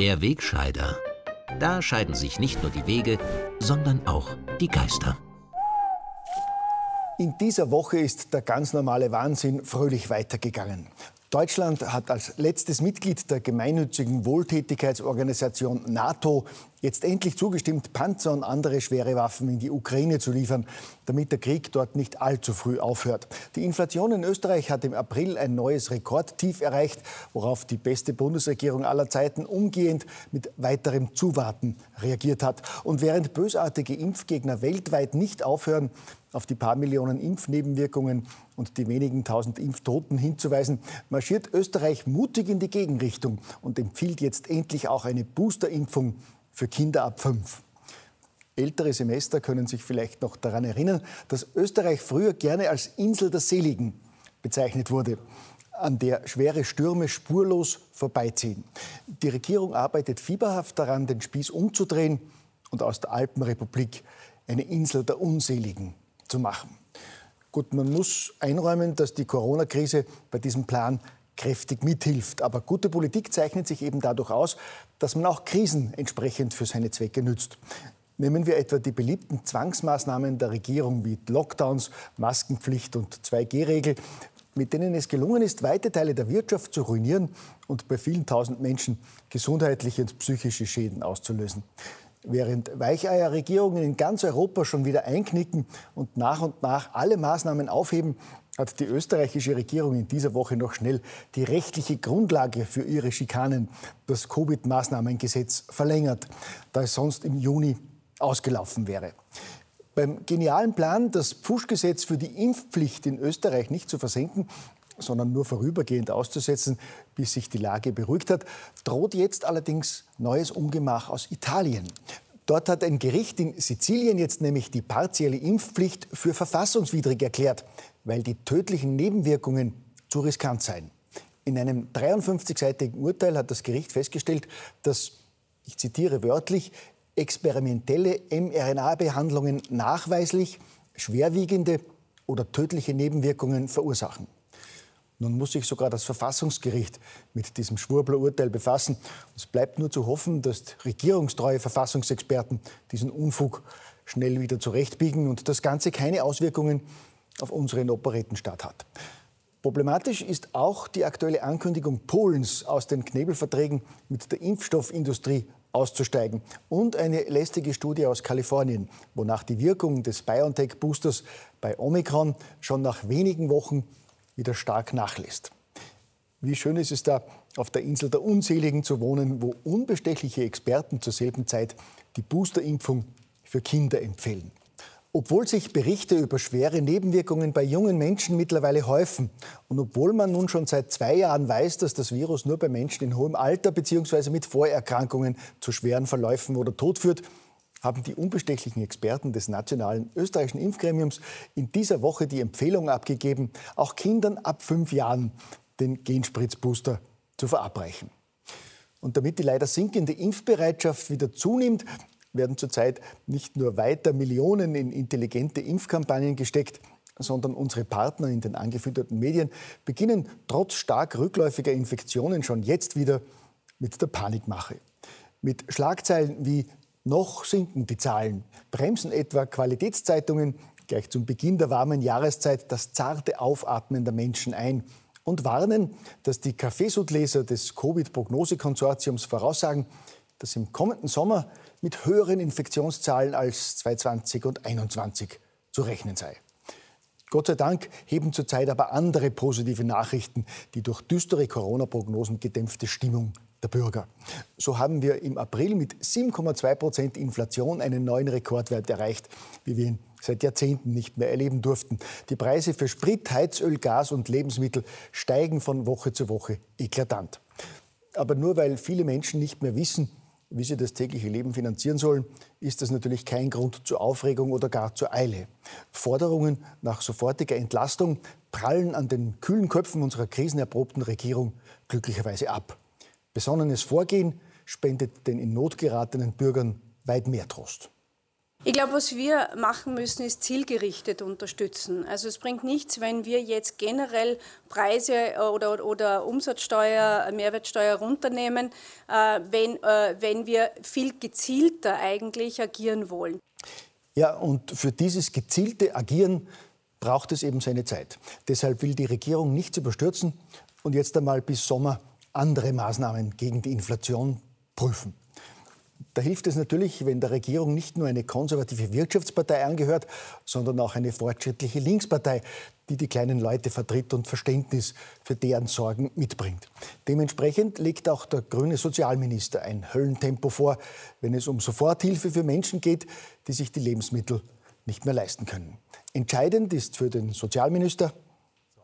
Der Wegscheider. Da scheiden sich nicht nur die Wege, sondern auch die Geister. In dieser Woche ist der ganz normale Wahnsinn fröhlich weitergegangen. Deutschland hat als letztes Mitglied der gemeinnützigen Wohltätigkeitsorganisation NATO jetzt endlich zugestimmt, Panzer und andere schwere Waffen in die Ukraine zu liefern, damit der Krieg dort nicht allzu früh aufhört. Die Inflation in Österreich hat im April ein neues Rekordtief erreicht, worauf die beste Bundesregierung aller Zeiten umgehend mit weiterem Zuwarten reagiert hat. Und während bösartige Impfgegner weltweit nicht aufhören, auf die paar Millionen Impfnebenwirkungen und die wenigen tausend Impftoten hinzuweisen, marschiert Österreich mutig in die Gegenrichtung und empfiehlt jetzt endlich auch eine Boosterimpfung für Kinder ab fünf. Ältere Semester können sich vielleicht noch daran erinnern, dass Österreich früher gerne als Insel der Seligen bezeichnet wurde, an der schwere Stürme spurlos vorbeiziehen. Die Regierung arbeitet fieberhaft daran, den Spieß umzudrehen und aus der Alpenrepublik eine Insel der Unseligen zu machen. Gut, man muss einräumen, dass die Corona-Krise bei diesem Plan kräftig mithilft. Aber gute Politik zeichnet sich eben dadurch aus, dass man auch Krisen entsprechend für seine Zwecke nützt. Nehmen wir etwa die beliebten Zwangsmaßnahmen der Regierung wie Lockdowns, Maskenpflicht und 2G-Regel, mit denen es gelungen ist, weite Teile der Wirtschaft zu ruinieren und bei vielen tausend Menschen gesundheitliche und psychische Schäden auszulösen. Während Weicheierregierungen in ganz Europa schon wieder einknicken und nach und nach alle Maßnahmen aufheben, hat die österreichische Regierung in dieser Woche noch schnell die rechtliche Grundlage für ihre Schikanen, das Covid-Maßnahmengesetz, verlängert, da es sonst im Juni ausgelaufen wäre. Beim genialen Plan, das Pfuschgesetz für die Impfpflicht in Österreich nicht zu versenken, sondern nur vorübergehend auszusetzen, bis sich die Lage beruhigt hat, droht jetzt allerdings neues Ungemach aus Italien. Dort hat ein Gericht in Sizilien jetzt nämlich die partielle Impfpflicht für verfassungswidrig erklärt, weil die tödlichen Nebenwirkungen zu riskant seien. In einem 53-seitigen Urteil hat das Gericht festgestellt, dass, ich zitiere wörtlich, experimentelle mRNA-Behandlungen nachweislich schwerwiegende oder tödliche Nebenwirkungen verursachen. Nun muss sich sogar das Verfassungsgericht mit diesem Schwurbler-Urteil befassen. Es bleibt nur zu hoffen, dass regierungstreue Verfassungsexperten diesen Unfug schnell wieder zurechtbiegen und das Ganze keine Auswirkungen auf unseren Operettenstaat hat. Problematisch ist auch die aktuelle Ankündigung Polens aus den Knebelverträgen mit der Impfstoffindustrie auszusteigen und eine lästige Studie aus Kalifornien, wonach die Wirkung des BioNTech-Boosters bei Omikron schon nach wenigen Wochen wieder stark nachlässt. Wie schön ist es da, auf der Insel der Unseligen zu wohnen, wo unbestechliche Experten zur selben Zeit die Boosterimpfung für Kinder empfehlen. Obwohl sich Berichte über schwere Nebenwirkungen bei jungen Menschen mittlerweile häufen und obwohl man nun schon seit zwei Jahren weiß, dass das Virus nur bei Menschen in hohem Alter bzw. mit Vorerkrankungen zu schweren Verläufen oder Tod führt, haben die unbestechlichen Experten des Nationalen Österreichischen Impfgremiums in dieser Woche die Empfehlung abgegeben, auch Kindern ab fünf Jahren den Genspritzbooster zu verabreichen. Und damit die leider sinkende Impfbereitschaft wieder zunimmt, werden zurzeit nicht nur weiter Millionen in intelligente Impfkampagnen gesteckt, sondern unsere Partner in den angefütterten Medien beginnen trotz stark rückläufiger Infektionen schon jetzt wieder mit der Panikmache. Mit Schlagzeilen wie noch sinken die Zahlen, bremsen etwa Qualitätszeitungen? Gleich zum Beginn der warmen Jahreszeit das zarte Aufatmen der Menschen ein. Und warnen, dass die Kaffeesudleser des Covid-Prognosekonsortiums voraussagen, dass im kommenden Sommer mit höheren Infektionszahlen als 2020 und 2021 zu rechnen sei. Gott sei Dank heben zurzeit aber andere positive Nachrichten. Die durch düstere Corona-Prognosen gedämpfte Stimmung der Bürger. So haben wir im April mit 7,2 Prozent Inflation einen neuen Rekordwert erreicht, wie wir ihn seit Jahrzehnten nicht mehr erleben durften. Die Preise für Sprit, Heizöl, Gas und Lebensmittel steigen von Woche zu Woche eklatant. Aber nur weil viele Menschen nicht mehr wissen, wie sie das tägliche Leben finanzieren sollen, ist das natürlich kein Grund zur Aufregung oder gar zur Eile. Forderungen nach sofortiger Entlastung prallen an den kühlen Köpfen unserer krisenerprobten Regierung glücklicherweise ab. Besonnenes Vorgehen spendet den in Not geratenen Bürgern weit mehr Trost. Ich glaube, was wir machen müssen, ist zielgerichtet unterstützen. Also es bringt nichts, wenn wir jetzt generell Preise oder, oder Umsatzsteuer, Mehrwertsteuer runternehmen, äh, wenn, äh, wenn wir viel gezielter eigentlich agieren wollen. Ja, und für dieses gezielte Agieren braucht es eben seine Zeit. Deshalb will die Regierung nichts überstürzen und jetzt einmal bis Sommer andere Maßnahmen gegen die Inflation prüfen. Da hilft es natürlich, wenn der Regierung nicht nur eine konservative Wirtschaftspartei angehört, sondern auch eine fortschrittliche Linkspartei, die die kleinen Leute vertritt und Verständnis für deren Sorgen mitbringt. Dementsprechend legt auch der grüne Sozialminister ein Höllentempo vor, wenn es um Soforthilfe für Menschen geht, die sich die Lebensmittel nicht mehr leisten können. Entscheidend ist für den Sozialminister,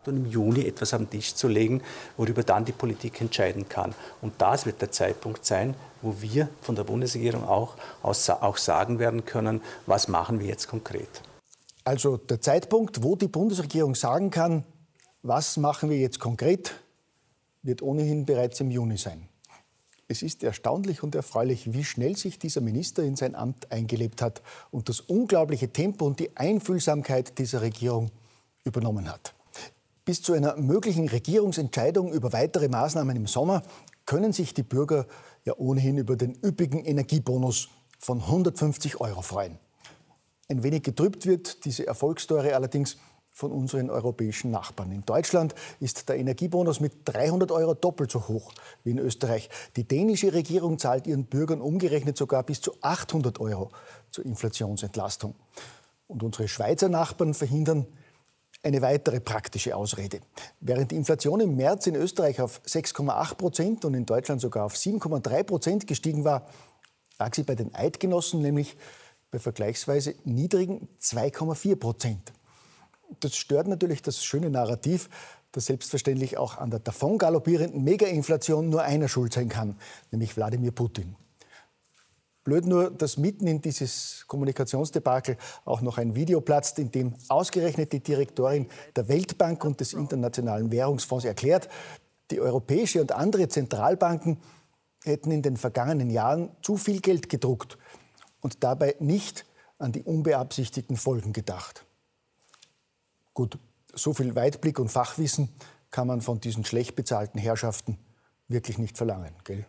und im Juni etwas am Tisch zu legen, worüber dann die Politik entscheiden kann. Und das wird der Zeitpunkt sein, wo wir von der Bundesregierung auch, auch sagen werden können, was machen wir jetzt konkret. Also der Zeitpunkt, wo die Bundesregierung sagen kann, was machen wir jetzt konkret, wird ohnehin bereits im Juni sein. Es ist erstaunlich und erfreulich, wie schnell sich dieser Minister in sein Amt eingelebt hat und das unglaubliche Tempo und die Einfühlsamkeit dieser Regierung übernommen hat. Bis zu einer möglichen Regierungsentscheidung über weitere Maßnahmen im Sommer können sich die Bürger ja ohnehin über den üppigen Energiebonus von 150 Euro freuen. Ein wenig getrübt wird diese Erfolgsstory allerdings von unseren europäischen Nachbarn. In Deutschland ist der Energiebonus mit 300 Euro doppelt so hoch wie in Österreich. Die dänische Regierung zahlt ihren Bürgern umgerechnet sogar bis zu 800 Euro zur Inflationsentlastung. Und unsere Schweizer Nachbarn verhindern eine weitere praktische Ausrede. Während die Inflation im März in Österreich auf 6,8 Prozent und in Deutschland sogar auf 7,3 Prozent gestiegen war, lag sie bei den Eidgenossen nämlich bei vergleichsweise niedrigen 2,4 Prozent. Das stört natürlich das schöne Narrativ, dass selbstverständlich auch an der davon galoppierenden Megainflation nur einer schuld sein kann, nämlich Wladimir Putin. Blöd nur, dass mitten in dieses Kommunikationsdebakel auch noch ein Video platzt, in dem ausgerechnet die Direktorin der Weltbank und des Internationalen Währungsfonds erklärt, die europäische und andere Zentralbanken hätten in den vergangenen Jahren zu viel Geld gedruckt und dabei nicht an die unbeabsichtigten Folgen gedacht. Gut, so viel Weitblick und Fachwissen kann man von diesen schlecht bezahlten Herrschaften wirklich nicht verlangen, gell?